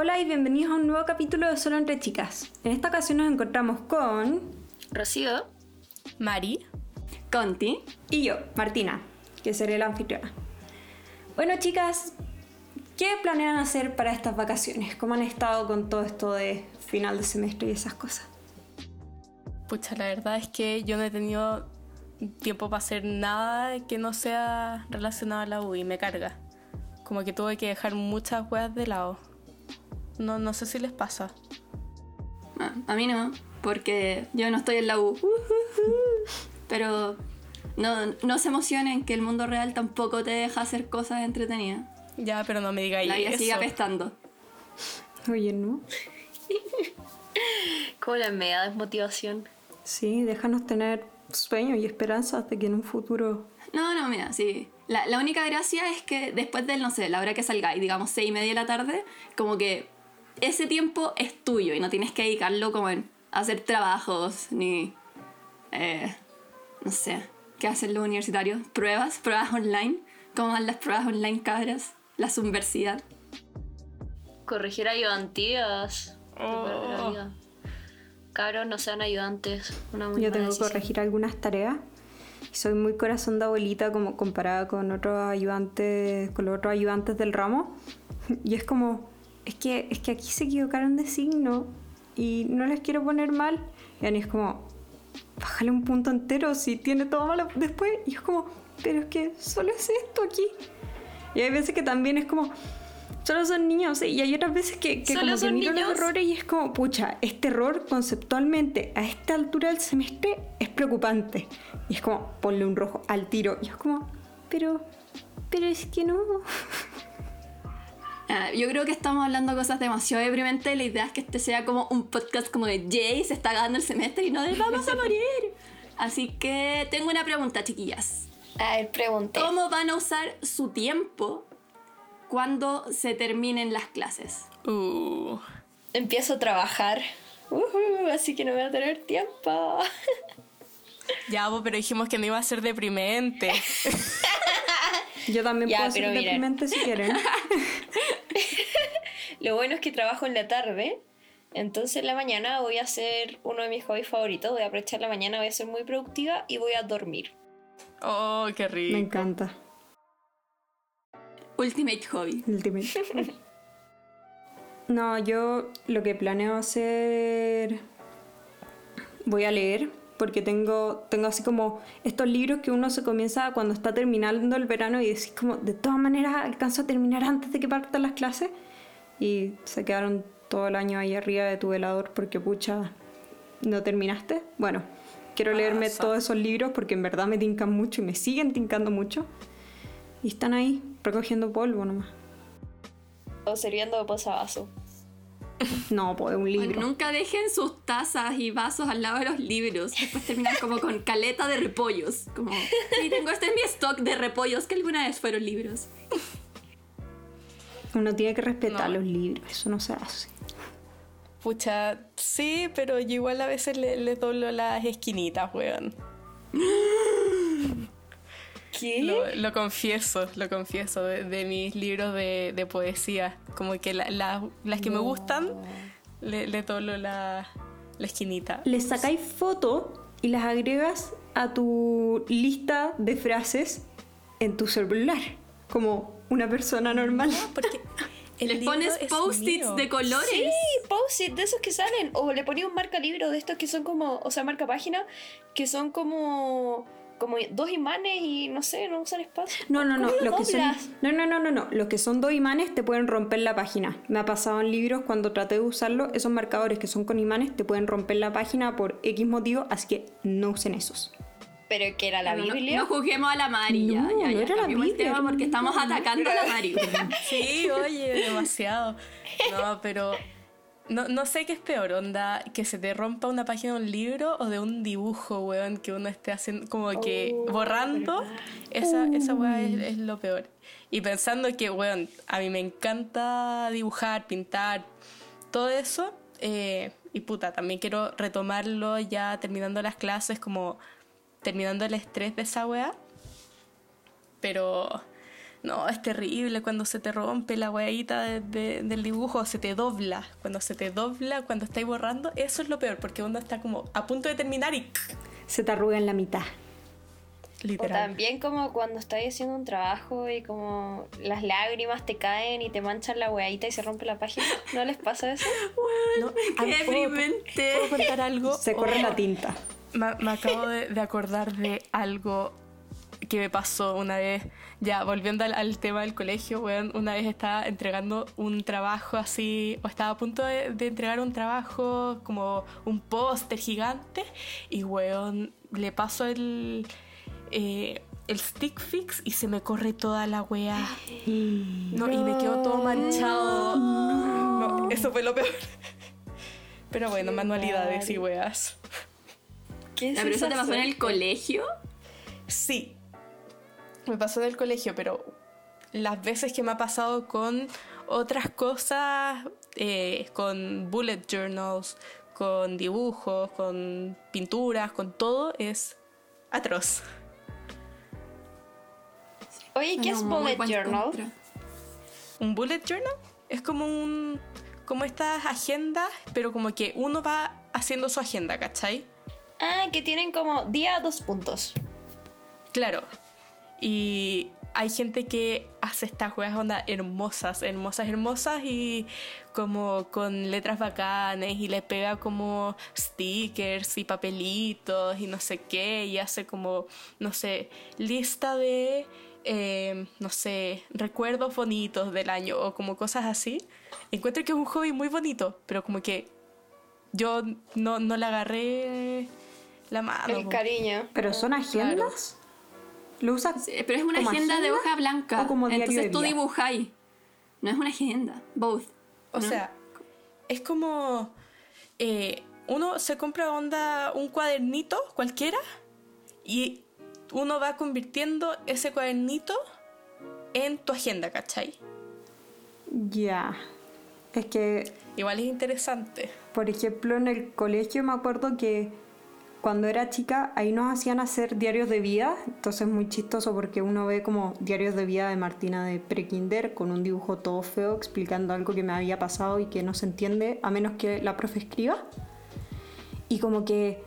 Hola y bienvenidos a un nuevo capítulo de Solo entre Chicas. En esta ocasión nos encontramos con... Rocío. Mari. Conti. Y yo, Martina, que seré la anfitriona. Bueno chicas, ¿qué planean hacer para estas vacaciones? ¿Cómo han estado con todo esto de final de semestre y esas cosas? Pucha, la verdad es que yo no he tenido tiempo para hacer nada que no sea relacionado a la U y me carga. Como que tuve que dejar muchas weas de lado. No, no sé si les pasa. Ah, a mí no, porque yo no estoy en la U. Pero no, no se emocionen que el mundo real tampoco te deja hacer cosas entretenidas. Ya, pero no me digáis La vida eso. sigue apestando. Oye, ¿no? Como la media desmotivación. Sí, déjanos tener sueños y esperanzas de que en un futuro... No, no, mira, sí. La, la única gracia es que después del, no sé, la hora que salgáis, digamos seis y media de la tarde, como que ese tiempo es tuyo y no tienes que dedicarlo como en hacer trabajos ni, eh, no sé, ¿qué hacen los universitarios? Pruebas, pruebas online. ¿Cómo van las pruebas online, cabras? La subversidad. Corregir ayudantías. Oh. Cabros, no sean ayudantes. Una muy Yo tengo que corregir algunas tareas. Soy muy corazón de abuelita como comparada con otros ayudantes, con los otros ayudantes del ramo. Y es como, es que, es que aquí se equivocaron de signo y no les quiero poner mal. Y Ani es como, bájale un punto entero si tiene todo malo después. Y es como, pero es que solo es esto aquí. Y hay veces que también es como, solo son niños. Y hay otras veces que, que como que son miro niños. los errores y es como, pucha, este error conceptualmente a esta altura del semestre es preocupante. Y es como, ponle un rojo al tiro. Y es como, pero, pero es que no. Ah, yo creo que estamos hablando cosas demasiado deprimentes. La idea es que este sea como un podcast como de Jay se está ganando el semestre y no de vamos a morir. Así que tengo una pregunta, chiquillas. A ver, pregunté. ¿Cómo van a usar su tiempo cuando se terminen las clases? Uh. Empiezo a trabajar. Ujú, así que no voy a tener tiempo. Ya, pero dijimos que no iba a ser deprimente. Yo también Ya, puedo ser pero miren. deprimente si quieren. Lo bueno es que trabajo en la tarde. Entonces en la mañana voy a hacer uno de mis hobbies favoritos. Voy a aprovechar la mañana, voy a ser muy productiva y voy a dormir. Oh, qué Me rico. encanta. Ultimate Hobby. Ultimate. No, yo lo que planeo hacer. Voy a leer, porque tengo, tengo así como estos libros que uno se comienza cuando está terminando el verano y decís como, de todas maneras alcanzo a terminar antes de que partan las clases. Y se quedaron todo el año ahí arriba de tu velador porque pucha, no terminaste. Bueno, quiero leerme todos esos libros porque en verdad me tincan mucho y me siguen tincando mucho. Y están ahí recogiendo polvo nomás. O sirviendo de posavasos. No, pues un libro. Nunca dejen sus tazas y vasos al lado de los libros. Después terminan como con caleta de repollos. Como, sí, tengo este en mi stock de repollos que alguna vez fueron libros. Uno tiene que respetar No. los libros, eso no se hace. Pucha, sí, pero yo igual a veces le, le doblo las esquinitas, weón. ¿Qué? Lo, lo confieso, lo confieso, de, de mis libros de, de poesía. Como que la- la- las que me gustan, le, le doblo la, la esquinita. Le sacáis foto y las agregas a tu lista de frases en tu celular, como una persona normal. Porque el Le pones es post-its de colores. Sí, post-it de esos que salen. O le ponía un marca libro de estos que son como, o sea, marca página, que son como, como dos imanes y no sé, no usan espacio. No, no, no, ¿Cómo lo los que son, no, no, no, no, no, los que son dos imanes te pueden romper la página. Me ha pasado en libros cuando traté de usarlo, esos marcadores que son con imanes te pueden romper la página por X motivo, así que no usen esos. Pero que era la No, no, Biblia. no juzguemos a la Mari, No, ya, no ya, era la Biblia, porque estamos atacando a la Mari. Sí, oye, demasiado. No, pero no, no sé qué es peor, onda, que se te rompa una página de un libro o de un dibujo, weón, que uno esté haciendo, como que Oh, borrando. Esa, esa weá es, es lo peor. Y pensando que, weón, a mí me encanta dibujar, pintar, todo eso. eh, y puta, también quiero retomarlo ya terminando las clases, como terminando el estrés de esa weá. Pero No, es terrible cuando se te rompe la hueadita de- de- del dibujo, se te dobla. Cuando se te dobla, cuando estáis borrando, eso es lo peor, porque uno está como a punto de terminar y Se te arruga en la mitad. O literal. también como cuando estás haciendo un trabajo y como las lágrimas te caen y te manchan la weadita y se rompe la página. ¿No les pasa eso? No, Qué ¿puedo-. ¿Puedo contar algo? Se corre Oh, la tinta. Me, me acabo de, de acordar de algo que me pasó una vez. Ya, volviendo al, al tema del colegio, weón, una vez estaba entregando un trabajo así, o estaba a punto de, de entregar un trabajo como un póster gigante, y weón, le paso el, eh, el stick fix y se me corre toda la wea. No, y me quedó todo manchado. No, eso fue lo peor. Pero bueno, manualidades y weas. ¿Qué Ya, pero eso te pasó en el colegio. Sí, me pasó del colegio, pero las veces que me ha pasado con otras cosas, eh, con bullet journals, con dibujos, con pinturas, con todo, es atroz. Oye, ¿qué es Bullet Journal? contra. Un bullet journal es como un como estas agendas, pero como que uno va haciendo su agenda, ¿cachai? Ah, que tienen como día dos puntos. Claro. Y hay gente que hace estas juegas onda hermosas, hermosas, hermosas y como con letras bacanes y le pega como stickers y papelitos y no sé qué y hace como, no sé, lista de, eh, no sé, recuerdos bonitos del año o como cosas así. Encuentro que es un hobby muy bonito, pero como que yo no, no le agarré la mano. el cariño. ¿Pero son agendas? ¿Lo usas? Sí, Pero es una como agenda, de hoja blanca. ¿O como diario Entonces de tú dibujáis. No es una agenda. Both. O ¿no? sea, es como. eh, uno se compra onda un cuadernito cualquiera y uno va convirtiendo ese cuadernito en tu agenda, ¿cachai? Ya. Es que, Igual es interesante. por ejemplo, en el colegio me acuerdo que cuando era chica ahí nos hacían hacer diarios de vida. Entonces es muy chistoso porque uno ve como diarios de vida de Martina de prekinder con un dibujo todo feo explicando algo que me había pasado y que no se entiende a menos que la profe escriba. Y como que,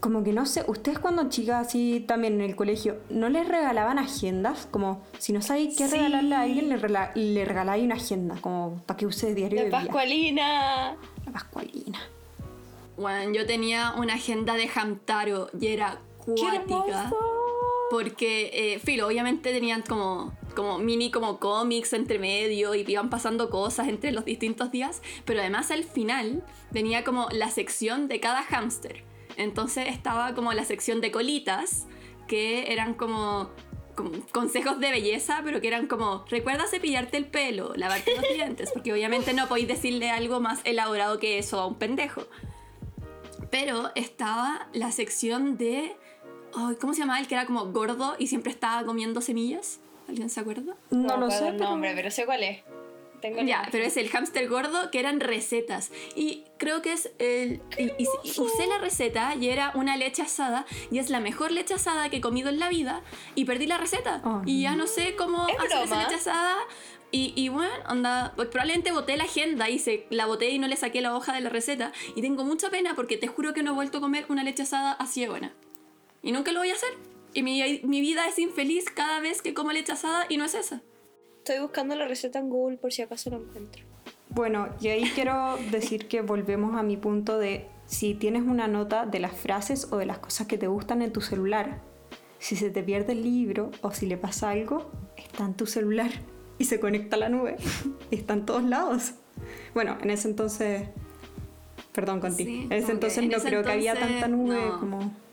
como que no sé, ustedes cuando chicas así también en el colegio, ¿no les regalaban agendas? Como si no sabéis qué Sí. regalarle a alguien, le, le regaláis una agenda, como para que use diario La de vida. Pascualina. La Pascualina. Bueno, yo tenía una agenda de Hamtaro y era cuática. Porque, eh, filo, obviamente tenían como, como mini como cómics entre medio y iban pasando cosas entre los distintos días, pero además al final venía como la sección de cada hámster. Entonces estaba como la sección de colitas, que eran como consejos de belleza, pero que eran como, recuerda cepillarte el pelo, lavarte los dientes, porque obviamente no podéis decirle algo más elaborado que eso a un pendejo. Pero estaba la sección de. ay, ¿Cómo se llamaba el que era como gordo y siempre estaba comiendo semillas? ¿Alguien se acuerda? No, lo sé, el pero... nombre, pero sé cuál es. Tengo el Ya, nombre. pero es el hámster gordo que eran recetas. Y creo que es el. Y, y- y usé la receta y era una leche asada. Y es la mejor leche asada que he comido en la vida. Y perdí la receta. Oh, y ya no sé cómo ¿Es hacer esa leche asada. Y, y bueno, onda, pues probablemente boté la agenda y se, la boté y no le saqué la hoja de la receta. Y tengo mucha pena porque te juro que no he vuelto a comer una leche asada así de buena. Y nunca lo voy a hacer. Y mi, mi vida es infeliz cada vez que como leche asada y no es esa. Estoy buscando la receta en Google por si acaso la encuentro. Bueno, y ahí quiero decir que volvemos a mi punto de si tienes una nota de las frases o de las cosas que te gustan en tu celular, si se te pierde el libro o si le pasa algo, está en tu celular y se conecta a la nube. y está en todos lados. Bueno, en ese entonces... Perdón, Conti. Sí, en ese entonces en no ese creo que había tanta nube no. como...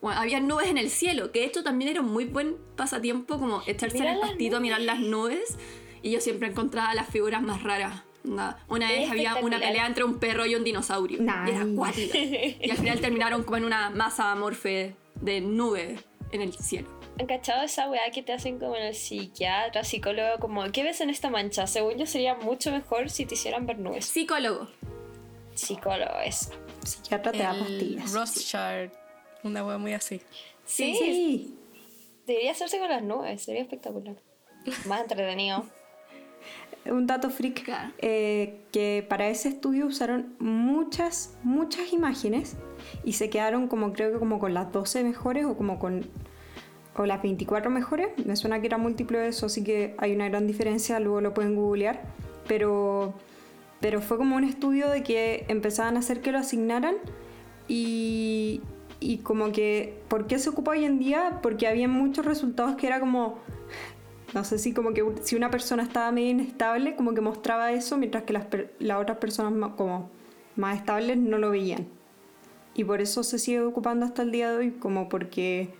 Bueno, había nubes en el cielo, que esto también era un muy buen pasatiempo, como echarse en el las pastito, mirar las nubes, y yo siempre encontraba las figuras más raras. Una vez había una pelea entre un perro y un dinosaurio. Y era acuática. Y al final terminaron como en una masa amorfe de nube en el cielo. ¿Han cachado esa weá que te hacen como en el psiquiatra, psicólogo? Como, ¿qué ves en esta mancha? Según yo sería mucho mejor si te hicieran ver nubes. Psicólogo. Psicólogo, eso. Psiquiatra te da El pastillas. Rothschild, una wea muy así. ¿Sí? Sí. Debería hacerse con las nubes, sería espectacular. Más entretenido. Un dato freak, Claro. eh, que para ese estudio usaron muchas, muchas imágenes y se quedaron como creo que como con las 12 mejores o como con o las 24 mejores. Me suena que era múltiplo de eso, así que hay una gran diferencia, luego lo pueden googlear. Pero, pero fue como un estudio de que empezaban a hacer que lo asignaran y, y como que, ¿por qué se ocupa hoy en día? Porque había muchos resultados que era como, no sé si como que si una persona estaba medio inestable, como que mostraba eso, mientras que las, las otras personas ma- como más estables no lo veían. Y por eso se sigue ocupando hasta el día de hoy, como porque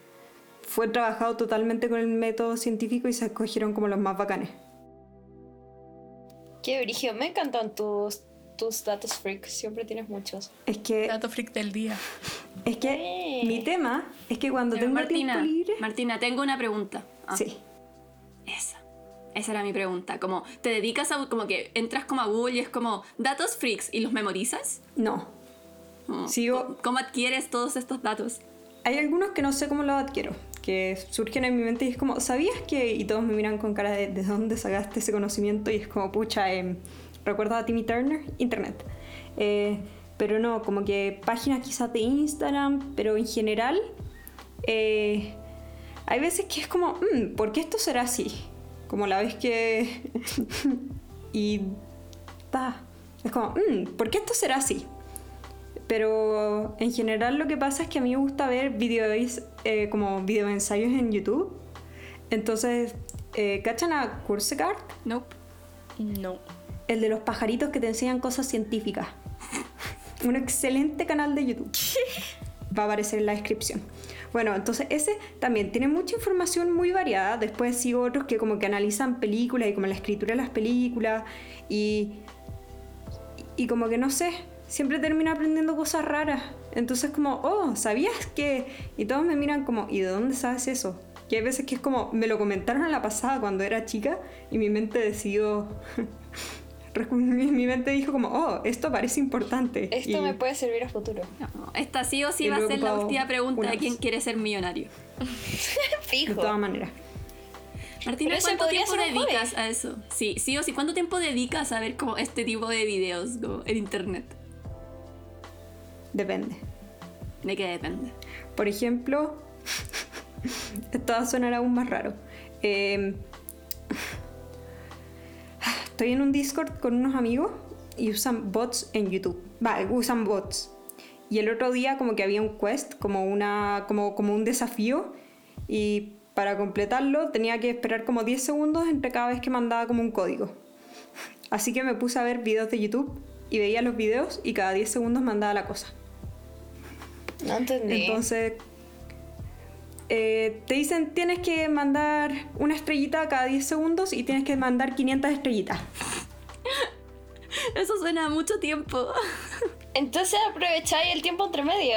fue trabajado totalmente con el método científico y se escogieron como los más bacanes. Qué brillo, me encantan tus, tus datos freak, siempre tienes muchos. Es que, Dato freak del día. es que mi tema es que cuando tengo Martina, tiempo libre... Martina, tengo una pregunta. Ah, Sí. Esa. Esa era mi pregunta. Como, ¿te dedicas a, como que entras como a Google y es como datos freaks y los memorizas? No. Como, Sigo- ¿cómo- ¿Cómo adquieres todos estos datos? Hay algunos que no sé cómo los adquiero, que surgen en mi mente y es como, ¿sabías que? Y todos me miran con cara de, ¿de dónde sacaste ese conocimiento? Y es como, pucha, eh, ¿recuerdas a Timmy Turner? Internet. Eh, pero no, como que páginas quizás de Instagram, pero en general, eh, hay veces que es como, "Mm, ¿por qué esto será así? Como la vez que... y... es como, "Mm, ¿por qué esto será así? Pero en general lo que pasa es que a mí me gusta ver videos, eh, como videoensayos en YouTube. Entonces, eh, ¿cachan a Kurzegard? Nope. No. El de los pajaritos que te enseñan cosas científicas. Un excelente canal de YouTube. Va a aparecer en la descripción. Bueno, entonces ese también tiene mucha información muy variada. Después sigo otros que como que analizan películas y como la escritura de las películas. Y, y como que no sé, siempre termino aprendiendo cosas raras. Entonces como, oh, ¿sabías que? Y todos me miran como, ¿y de dónde sabes eso? Y hay veces que es como, me lo comentaron a la pasada cuando era chica y mi mente decidió... mi mi mente dijo como, oh, esto parece importante. Esto Y- me puede servir a futuro. No, esta sí o sí Y va a ser la última pregunta de quién quiere ser millonario. De Fijo. todas maneras. Martina, ¿cuánto tiempo dedicas a eso? Sí, sí o sí. ¿Cuánto tiempo dedicas a ver como este tipo de videos como en internet? Depende. ¿De qué depende? Por ejemplo, esto va a sonar aún más raro. Eh, estoy en un Discord con unos amigos y usan bots en YouTube. Va, usan bots. Y el otro día como que había un quest, como, una, como, como un desafío. Y para completarlo tenía que esperar como 10 segundos entre cada vez que mandaba como un código. Así que me puse a ver videos de YouTube y veía los videos y cada 10 segundos mandaba la cosa. No entendí. Entonces, eh, te dicen tienes que mandar una estrellita cada 10 segundos y tienes que mandar 500 estrellitas. Eso suena a mucho tiempo. Entonces aprovecháis el tiempo entre medio.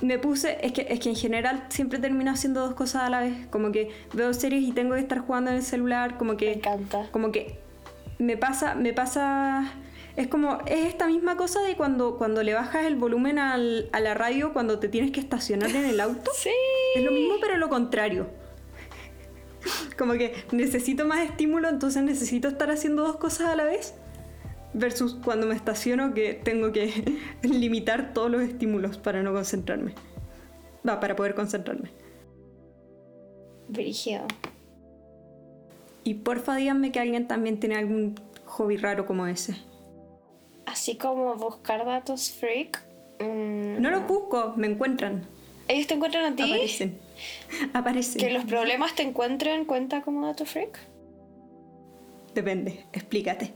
Me puse, es que, es que en general siempre termino haciendo dos cosas a la vez. Como que veo series y tengo que estar jugando en el celular. Como Me que, encanta. como que me pasa, me pasa. Es como, es esta misma cosa de cuando, cuando le bajas el volumen al- a la radio cuando te tienes que estacionar en el auto. Sí. Es lo mismo, pero lo contrario. Como que necesito más estímulo, entonces necesito estar haciendo dos cosas a la vez. Versus cuando me estaciono que tengo que limitar todos los estímulos para no concentrarme. Va, para poder concentrarme. Brigio. Y porfa díganme que alguien también tiene algún hobby raro como ese. Así como buscar datos freak. mm, No los busco, me encuentran. Ellos te encuentran a ti. Aparecen. Aparecen. Que los problemas te encuentren cuenta como dato freak. Depende, explícate.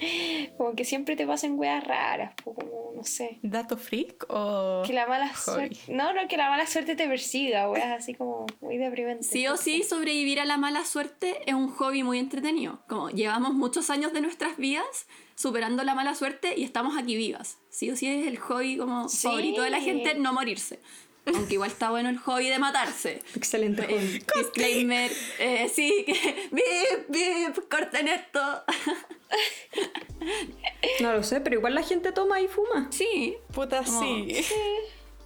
Como que siempre te pasan weas raras, po, como no sé. ¿Dato freak o.? Que la mala hobby? suerte. No, no, que la mala suerte te persiga, weas así como muy deprimente. Sí o sí, sobrevivir a la mala suerte es un hobby muy entretenido. Como llevamos muchos años de nuestras vidas superando la mala suerte y estamos aquí vivas. Sí o sí es el hobby como Sí. favorito de la gente no morirse. Aunque igual está bueno el hobby de matarse. Excelente Eh, hobby. disclaimer, eh, sí, que bip, bip, corten esto. No lo sé, pero igual la gente toma y fuma. Sí, Puta, Como- sí.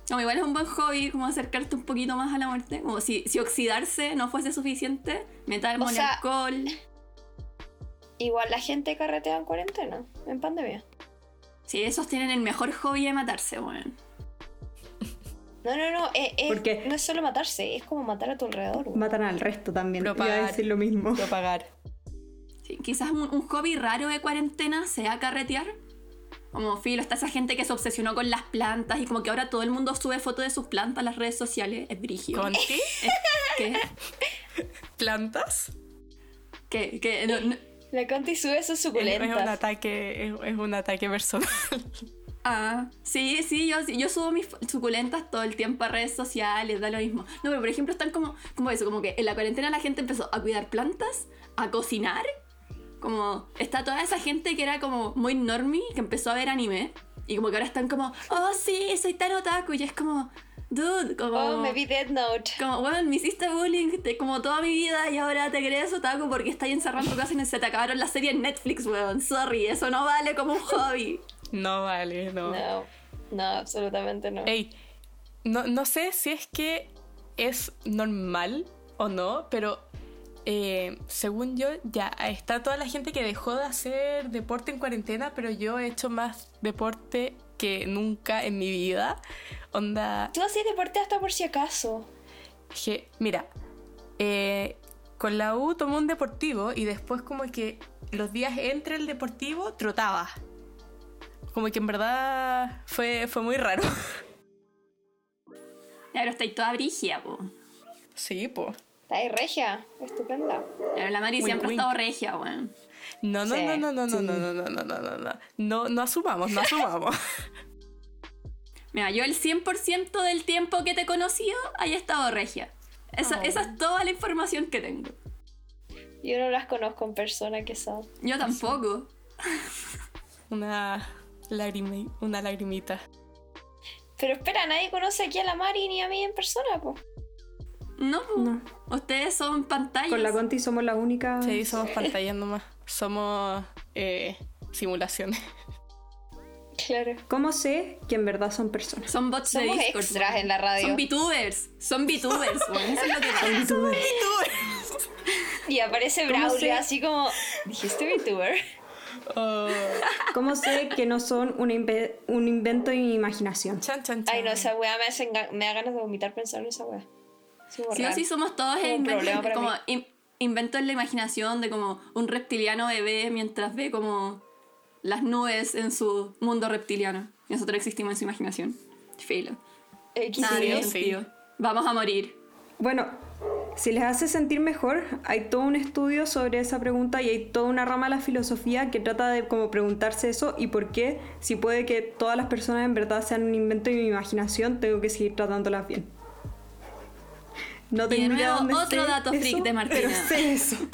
Como igual es un buen hobby, como acercarte un poquito más a la muerte. Como si, si oxidarse no fuese suficiente, metal, O sea- alcohol. Igual la gente carretea en cuarentena, en pandemia. Sí, esos tienen el mejor hobby de matarse, weón. No, no, no, eh, eh, ¿Por qué? no es solo matarse, es como matar a tu alrededor. güey. Matan al resto también. Iba a Propagar. decir lo mismo. Propagar. Sí, quizás un, un hobby raro de cuarentena sea carretear. Como filo, está esa gente que se obsesionó con las plantas y como que ahora todo el mundo sube fotos de sus plantas a las redes sociales. Es brígido. ¿Conti? ¿Qué? ¿Plantas? ¿Qué? ¿Qué? No, no- La Conti sube sus Es, es un suculentas. ataque, es, es un ataque personal. Ah, sí, sí, yo, yo subo mis suculentas todo el tiempo a redes sociales, da lo mismo. No, pero por ejemplo están como, como eso, como que en la cuarentena la gente empezó a cuidar plantas, a cocinar. Como está toda esa gente que era como muy normie, que empezó a ver anime. Y como que ahora están como, oh sí, soy tan otaku. Y es como, dude, como... Oh, me vi Dead Note. Como, bueno, me hiciste bullying de como toda mi vida y ahora te crees otaku porque estás encerrado en tu casa y se te acabaron las series en Netflix, weón. Sorry, eso no vale como un hobby. No vale, no. No, no, absolutamente no. Ey, no, no sé si es que es normal o no, pero eh, según yo, ya está toda la gente que dejó de hacer deporte en cuarentena, pero yo he hecho más deporte que nunca en mi vida. Onda, Tú hacías deporte hasta por si acaso. que, mira, eh, con la U tomé un deportivo y después como que los días entre el deportivo trotaba. Como que en verdad fue, fue muy raro. Ya, pero estáis toda brigia, po. Sí, pues. Está ahí regia, estupenda. Pero la Mari siempre ha estado regia, weón. No, no, Sí, no, no, no, no, no, no, no, no, no, no, no, no asumamos, no asumamos. Mira, yo el 100% del tiempo que te he conocido, haya estado regia. Esa, Oh. esa es toda la información que tengo. Yo no las conozco en persona que son. Yo tampoco. Una lágrima, una lagrimita. Pero espera, nadie conoce aquí a la Mari ni a mí en persona, po. No, po. No. ustedes son pantallas. Con la Conti somos la única. Sí, somos pantallas nomás. Somos eh, simulaciones. Claro. ¿Cómo sé que en verdad son personas? Son bots de Discord. extras en la radio. Son VTubers. Son VTubers. Eso es lo que pasa. Y aparece ¿Cómo Braulio así como. ¿Dijiste VTuber? Oh, ¿Cómo sé que no son un, inve- un invento de mi imaginación? chan, chan, chan. Ay, no, esa weá me, hace me da ganas de vomitar pensar en esa weá. Sí, Sí o sí somos todos para como in- inventos en la imaginación de como un reptiliano bebé mientras ve como las nubes en su mundo reptiliano. Nosotros existimos en su imaginación. Filo. Nada Sí, sí. Vamos a morir. Bueno, si les hace sentir mejor, hay todo un estudio sobre esa pregunta y hay toda una rama de la filosofía que trata de como preguntarse eso y por qué, si puede que todas las personas en verdad sean un invento de mi imaginación, tengo que seguir tratándolas bien. No Y de tengo nuevo, dónde otro dato freak eso, de Martina. Pero sé eso.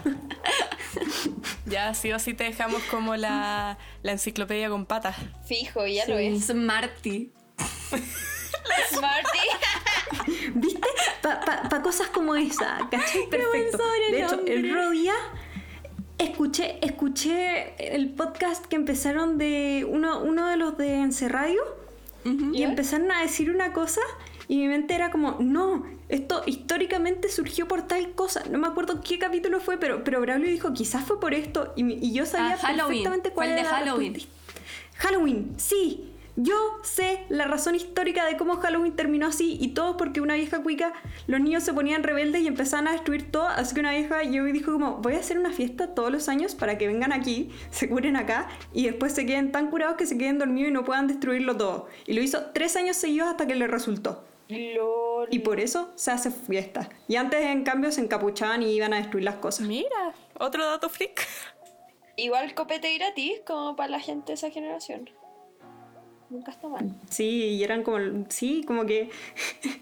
Ya sí o sí te dejamos como la, la enciclopedia con patas. Fijo, ya lo es. Smarty. Marty. ¿Viste? Para cosas como esa, ¿cachai? Perfecto. De hecho, el otro día escuché, escuché el podcast que empezaron de uno, uno de los de Encerradio y empezaron a decir una cosa y mi mente era como, no, esto históricamente surgió por tal cosa. No me acuerdo qué capítulo fue, pero, pero Braulio dijo, quizás fue por esto y, yo sabía Ah, perfectamente cuál Fue el de era la Halloween. Halloween, sí. Yo sé la razón histórica de cómo Halloween terminó así y todo porque una vieja cuica, los niños se ponían rebeldes y empezaban a destruir todo, así que una vieja yo dijo como, voy a hacer una fiesta todos los años para que vengan aquí, se curen acá y después se queden tan curados que se queden dormidos y no puedan destruirlo todo. Y lo hizo tres años seguidos hasta que le resultó. LOL. Y por eso se hace fiesta. Y antes en cambio se encapuchaban y iban a destruir las cosas. Mira, otro dato freak. Igual copete gratis como para la gente de esa generación. Nunca está mal. Sí, y eran como, sí, como que...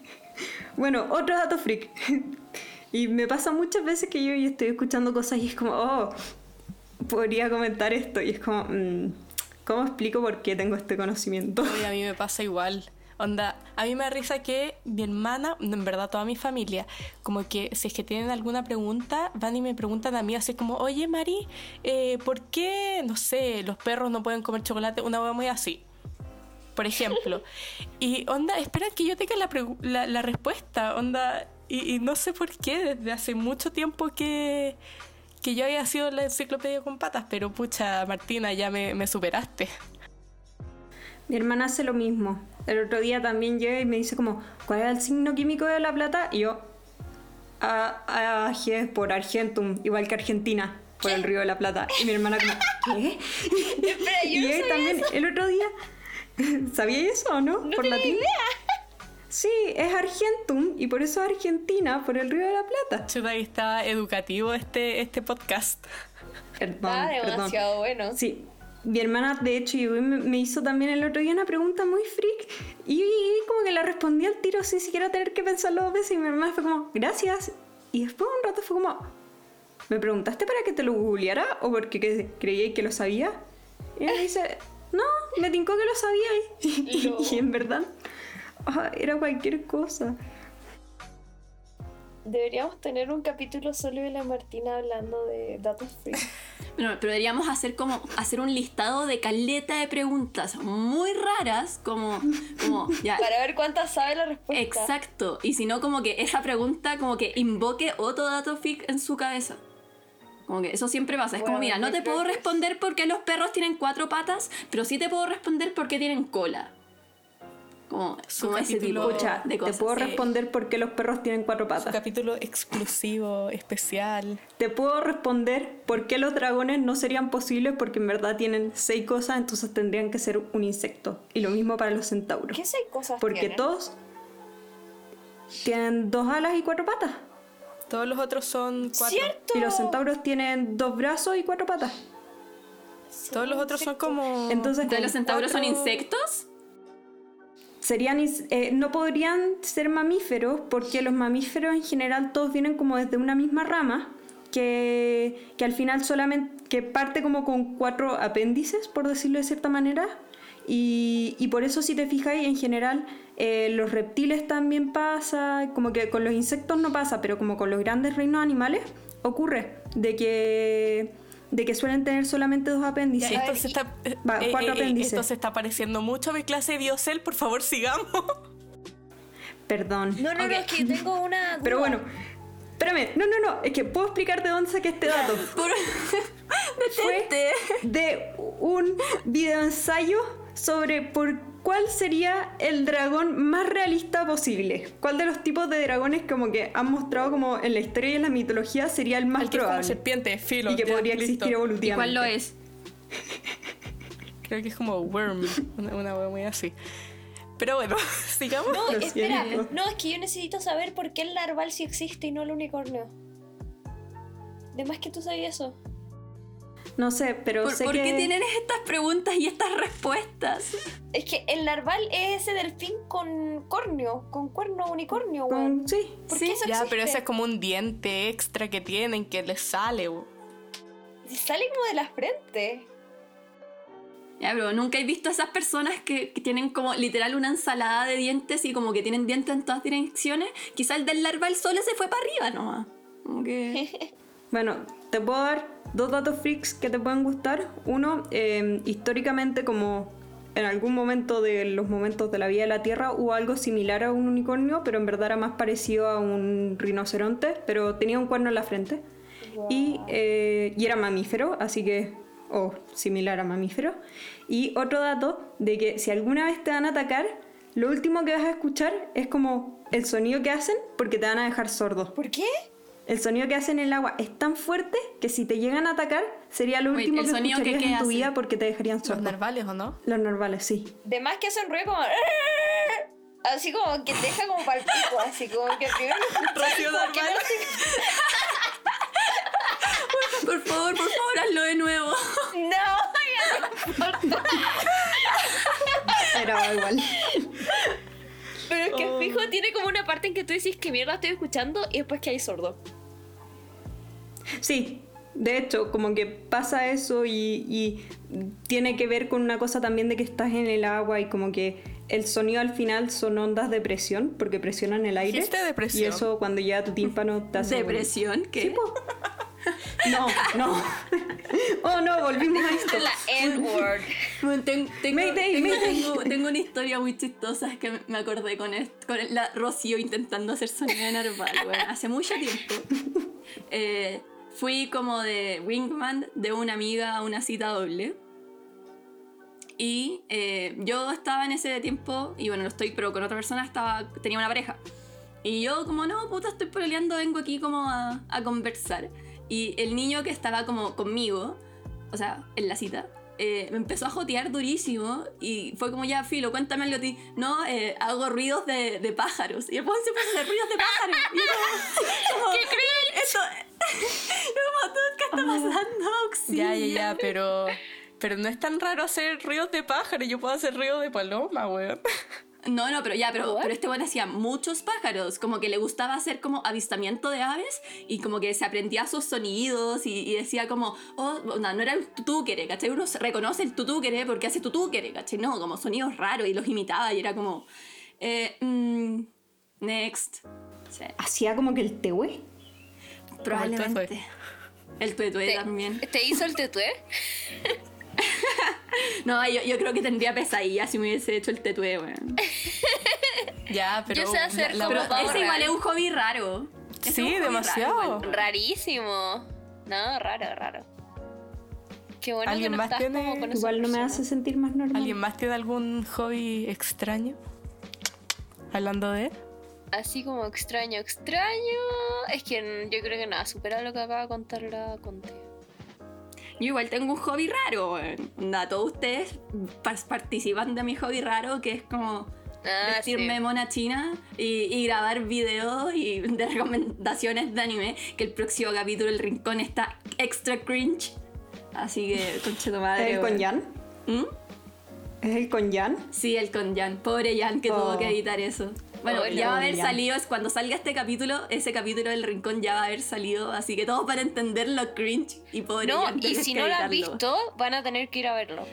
bueno, otro dato freak. y me pasa muchas veces que yo estoy escuchando cosas y es como, oh, podría comentar esto. Y es como, mm, ¿cómo explico por qué tengo este conocimiento? Oye, a mí me pasa igual. Onda, a mí me da risa que mi hermana, en verdad toda mi familia, como que si es que tienen alguna pregunta, van y me preguntan a mí así como, oye Mari, eh, ¿por qué, no sé, los perros no pueden comer chocolate? Una hueá muy así. Por ejemplo. Y onda, espera que yo tenga la, la- la respuesta, onda, y, y no sé por qué, desde hace mucho tiempo que, que yo había sido la enciclopedia con patas, pero pucha, Martina, ya me, me superaste. Mi hermana hace lo mismo. El otro día también llega y me dice como, ¿cuál es el signo químico de la plata? Y yo, A, AG por Argentum, igual que Argentina, por el río de la Plata. Y mi hermana como, ¿qué? Espera, yo y no él también, eso. el otro día, ¿sabía eso o no? No por tenía latín. idea. Sí, es Argentum y por eso Argentina, por el río de la Plata. Chuta, ahí está educativo este, este podcast. Perdón, Ah, perdón. demasiado bueno. Sí, mi hermana de hecho me, hizo también el otro día una pregunta muy freak y, como que la respondí al tiro sin siquiera tener que pensarlo dos veces y mi hermana fue como, gracias. Y después un rato fue como, ¿me preguntaste para que te lo googleara o porque que, creía que lo sabía? Y ella me dice, no, me tincó que lo sabía y, No. y en verdad ah, era cualquier cosa. Deberíamos tener un capítulo solo de la Martina hablando de datos free. Pero, pero deberíamos hacer como hacer un listado de caleta de preguntas muy raras, como, como ya. Para ver cuántas sabe la respuesta. Exacto. Y si no, como que esa pregunta como que invoque otro dato fic en su cabeza. Como que eso siempre pasa. Es como, Bueno, mira, no te puedo responder por qué los perros tienen cuatro patas, pero sí te puedo responder por qué tienen cola. Como, como ese tipo Escucha, de te cosas. puedo sí. responder por qué los perros tienen cuatro Su patas. capítulo exclusivo, especial. Te puedo responder por qué los dragones no serían posibles porque en verdad tienen seis cosas, entonces tendrían que ser un insecto. Y lo mismo para los centauros. ¿Qué seis cosas Porque tienen? todos tienen dos alas y cuatro patas. Todos los otros son cuatro. ¡Cierto! Y los centauros tienen dos brazos y cuatro patas. Todos los otros son como. Entonces, con ¿los centauros son insectos? Serían, eh, no podrían ser mamíferos porque los mamíferos en general todos vienen como desde una misma rama que, que al final solamente que parte como con cuatro apéndices por decirlo de cierta manera y, y por eso si te fijáis en general eh, los reptiles también pasa como que con los insectos no pasa pero como con los grandes reinos animales ocurre de que de que suelen tener solamente dos apéndices Esto ver, se está, eh, Va, eh, cuatro apéndices. esto se está pareciendo mucho a mi clase de Biocel, por favor sigamos. perdón No, no, no, es que tengo una. duda. Pero bueno, espérame, no, no, no, es que puedo explicar de dónde saqué este dato. Por... Fue de un video ensayo sobre por cuál sería el dragón más realista posible. ¿Cuál de los tipos de dragones como que han mostrado como en la historia y en la mitología sería el más El que es como probable? serpiente, filo. Y que ya, podría listo. existir ¿Y evolutivamente. cuál lo es? Creo que es como worm, una, una wea muy así. Pero bueno, sigamos. No, Lo espera. siento. No, es que yo necesito saber por qué el narval sí existe y no el unicornio. De más que tú sabías eso. No sé, pero ¿Por, sé por que... qué tienen estas preguntas y estas respuestas? Es que el narval es ese delfín con cornio, con cuerno unicornio, weón. con- Sí, ¿Por Sí, qué eso Ya, existe? pero ese es como un diente extra que tienen que les sale. bo. Sale como de la frente. Ya, pero nunca he visto a esas personas que, que tienen como literal una ensalada de dientes y como que tienen dientes en todas direcciones. Quizá el del larval solo se fue para arriba nomás. Como que... Bueno, te puedo dar dos datos freaks que te pueden gustar. Uno, eh, históricamente como en algún momento de los momentos de la vida de la Tierra hubo algo similar a un unicornio, pero en verdad era más parecido a un rinoceronte, pero tenía un cuerno en la frente. Y, eh, y era mamífero, así que, o similar a mamífero. Y otro dato de que si alguna vez te van a atacar, lo último que vas a escuchar es como el sonido que hacen porque te van a dejar sordo. ¿Por qué? El sonido que hacen en el agua es tan fuerte que si te llegan a atacar sería lo último ¿el que sonido que- escucharías que en tu vida porque te dejarían Los sordo. narvales, ¿o no? Los normales, sí. De más que hacen ruido como. Así como que te deja como para el pico, así como que primero que no Por favor, por favor, hazlo de nuevo. No, ya no importa. Era igual. Pero es que Oh. fijo tiene como una parte en que tú decís que mierda estoy escuchando y después que hay sordo. Sí, de hecho, como que pasa eso y, y tiene que ver con una cosa también de que estás en el agua y como que el sonido al final son ondas de presión porque presionan el aire. ¿Dijiste depresión? Y eso cuando llega a tu tímpano te hace... ¿Depresión? ¿Qué? Sí. No, no. Oh no, volvimos a esto. La N-word. Bueno, ten- tengo, Mayday, tengo- mayday. tengo- tengo una historia muy chistosa que me acordé con, esto, con la Rocío intentando hacer sonido de narval, bueno, hace mucho tiempo. Eh, fui como de wingman de una amiga a una cita doble. Y eh, yo estaba en ese tiempo, y bueno, no estoy, pero con otra persona estaba, tenía una pareja. Y yo como, no, puta, estoy peleando, vengo aquí como a, a conversar. Y el niño que estaba como conmigo, o sea, en la cita, eh, me empezó a jotear durísimo y fue como, ya, Filo, cuéntame algo a ti. No, eh, hago ruidos de, de pájaros. Y el weón se puso a hacer ruidos de pájaros. Y yo como, como, ¡Qué cringe! Esto, yo como, "Dude, ¿qué está pasando? Auxilio". Ya, ya, ya, pero. Pero no es tan raro hacer ríos de pájaro. Yo puedo hacer ríos de paloma, weón. No, no, pero ya, pero, What? pero este bueno hacía muchos pájaros, como que le gustaba hacer como avistamiento de aves y como que se aprendía sus sonidos y, y decía como, oh, no, no era el tutúquere, ¿cachai? Uno reconoce el tutúquere porque hace tutúquere, ¿cachai? No, como sonidos raros y los imitaba y era como, eh, mm, next. Sí, Hacía como que el tehue. probablemente. El ¿Te, también. ¿Te hizo el tetué? No, yo, yo creo que tendría pesadilla si me hubiese hecho el tetué, weón. Ya, pero. Yo sé hacer la- como Pero ese igual es un hobby raro. Ese Sí, hobby demasiado. raro. Rarísimo. No, raro, raro. Qué bueno que ¿Alguien no más estás tiene- como con Igual no me hace sentir más normal. ¿Alguien más tiene algún hobby extraño? Hablando de. Así como extraño, extraño. Es que yo creo que nada, supera lo que acaba de contar la Conte. Yo igual tengo un hobby raro. Onda, todos ustedes pas- participan de mi hobby raro, que es como Ah, vestirme sí. mona china y, y grabar videos y de recomendaciones de anime, que el próximo capítulo El Rincón está extra cringe. Así que, conche tu madre. ¿Es el con. Jan? ¿Mm? ¿Es el con Jan? Sí, el con Jan. Pobre Jan que Oh. tuvo que editar eso. Bueno, ya va a haber salido, es cuando salga este capítulo, ese capítulo del rincón ya va a haber salido, así que todos para entender lo cringe y pobre No, y si no lo han visto, van a tener que ir a verlo.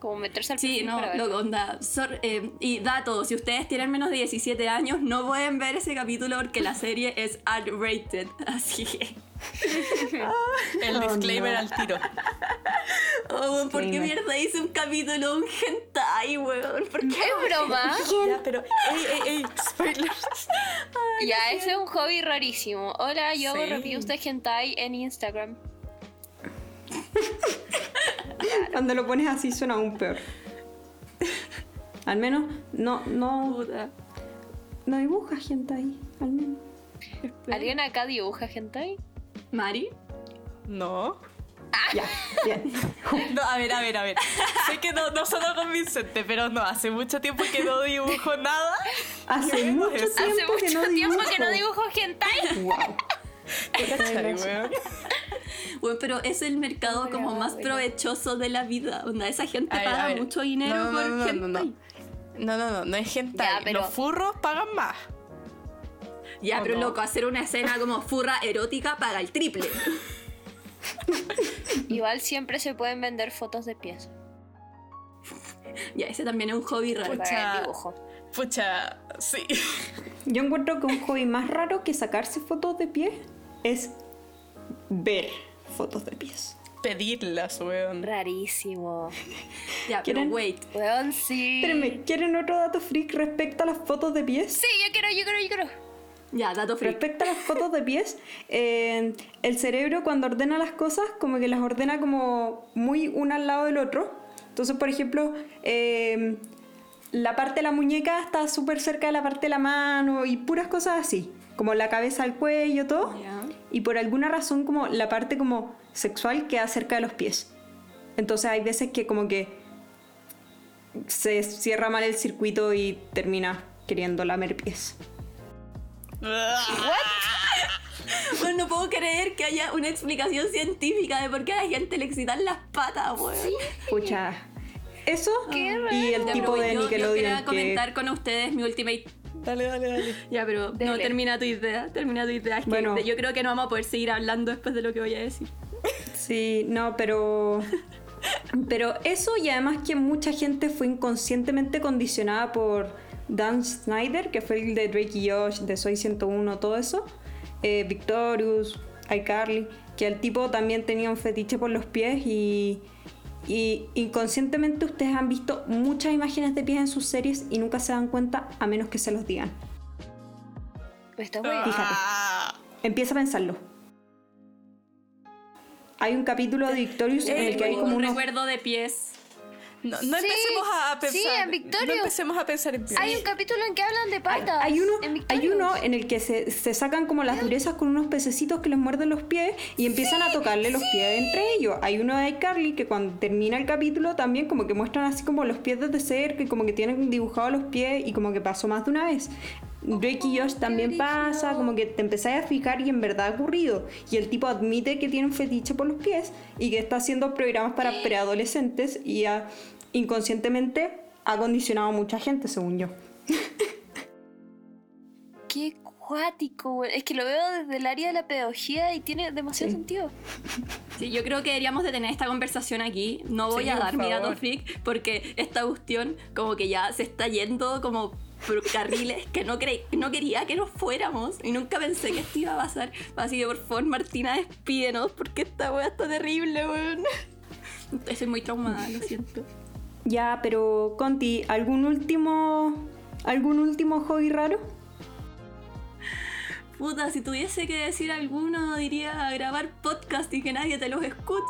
Como meterse al Sí, no, para lo onda. sor- eh, y dato, si ustedes tienen menos de 17 años, no pueden ver ese capítulo porque la serie es R-rated. Así que. El Oh, disclaimer no. al tiro. Oh, weón, ¿por qué mierda hice un capítulo, un hentai, weón? ¿Por qué? Es broma. Ya, pero. ¡Ey, ey, ey! Spoilers. ya, ese es un hobby rarísimo. Hola, yo hago reviews de hentai en Instagram. Cuando lo pones así suena aún peor. Al menos no, no, Puta. no dibuja gente ahí. Al menos. Espera. ¿Alguien acá dibuja hentai? ¿Mari? No. Ya, bien. No, a ver, a ver, a ver. Sé que no, no sonó convincente, pero no, hace mucho tiempo que no dibujo nada. Hace mucho tiempo Hace mucho que no tiempo dibujo. que no dibujo hentai. Wow. Bueno, pero es el mercado como más provechoso de la vida. Onda, esa gente ver, paga mucho dinero No, no, por no, no, hentai. no, no. No, no, no, no es. Ya, pero- Los furros pagan más. Ya, ¿O pero no? loco, hacer una escena como furra erótica paga el triple. Igual siempre se pueden vender fotos de pies ya, ese también es un hobby raro. Pucha. para el dibujo. Pucha, sí. Yo encuentro que un hobby más raro que sacarse fotos de pies es ver fotos de pies. Pedirlas, weón. Rarísimo. Ya, pero ¿Quieren? wait. Weón, sí. Espérenme, ¿quieren otro dato freak respecto a las fotos de pies? Sí, yo quiero, yo quiero, yo quiero. Ya, dato freak. Respecto a las fotos de pies, eh, el cerebro cuando ordena las cosas, como que las ordena como muy una al lado del otro. Entonces, por ejemplo, eh, la parte de la muñeca está súper cerca de la parte de la mano y puras cosas así, como la cabeza, el cuello, todo. Ya. Y por alguna razón como la parte como sexual queda cerca de los pies. Entonces hay veces que como que se cierra mal el circuito y termina queriendo lamer pies. Bueno, no puedo creer que haya una explicación científica de por qué a la gente le excitan las patas, weón. Pucha. Eso Qué y el tipo de yo, yo Nickelodeon quería que comentar con ustedes mi ultimate. Dale, dale, dale. Ya, pero no termina tu idea. Termina tu idea. Es que Bueno. yo creo que no vamos a poder seguir hablando después de lo que voy a decir. Sí, no, pero pero eso y además que mucha gente fue inconscientemente condicionada por Dan Snyder, que fue el de Drake y Josh, de Soy 101, todo eso. Eh, Victorious, iCarly, que el tipo también tenía un fetiche por los pies y, y inconscientemente ustedes han visto muchas imágenes de pies en sus series y nunca se dan cuenta a menos que se los digan. Me está weando. Fíjate. Empieza a pensarlo. Hay un capítulo de Victorious en el que hay como un unos... recuerdo de pies. No, no Sí, empecemos a pensar. sí, en Victorious. No empecemos a pensar en Hay un capítulo en que hablan de patas. hay uno, en hay uno en el que se, se sacan como las durezas con unos pececitos que les muerden los pies y empiezan a tocarle los pies entre ellos. Hay uno de iCarly que cuando termina el capítulo también como que muestran así como los pies desde cerca y como que tienen dibujados los pies y como que pasó más de una vez. Drake y Josh también pasa, como que te empezás a fijar y en verdad ha ocurrido. Y el tipo admite que tiene un fetiche por los pies y que está haciendo programas para preadolescentes y ha, inconscientemente ha condicionado a mucha gente, según yo. Qué cuático. Es que lo veo desde el área de la pedagogía y tiene demasiado Sí. sentido. Sí, yo creo que deberíamos de tener esta conversación aquí. No voy Sí, a dar mi dato freak porque esta cuestión como que ya se está yendo como por carriles que no, cre- no quería que nos fuéramos y nunca pensé que esto iba a pasar. Así que por favor, Martina, despídenos porque esta wea está terrible, weón. Estoy muy traumada, lo siento. Ya, pero Conti, ¿algún último algún último hobby raro? Puta, si tuviese que decir alguno, diría grabar podcast y que nadie te los escuche.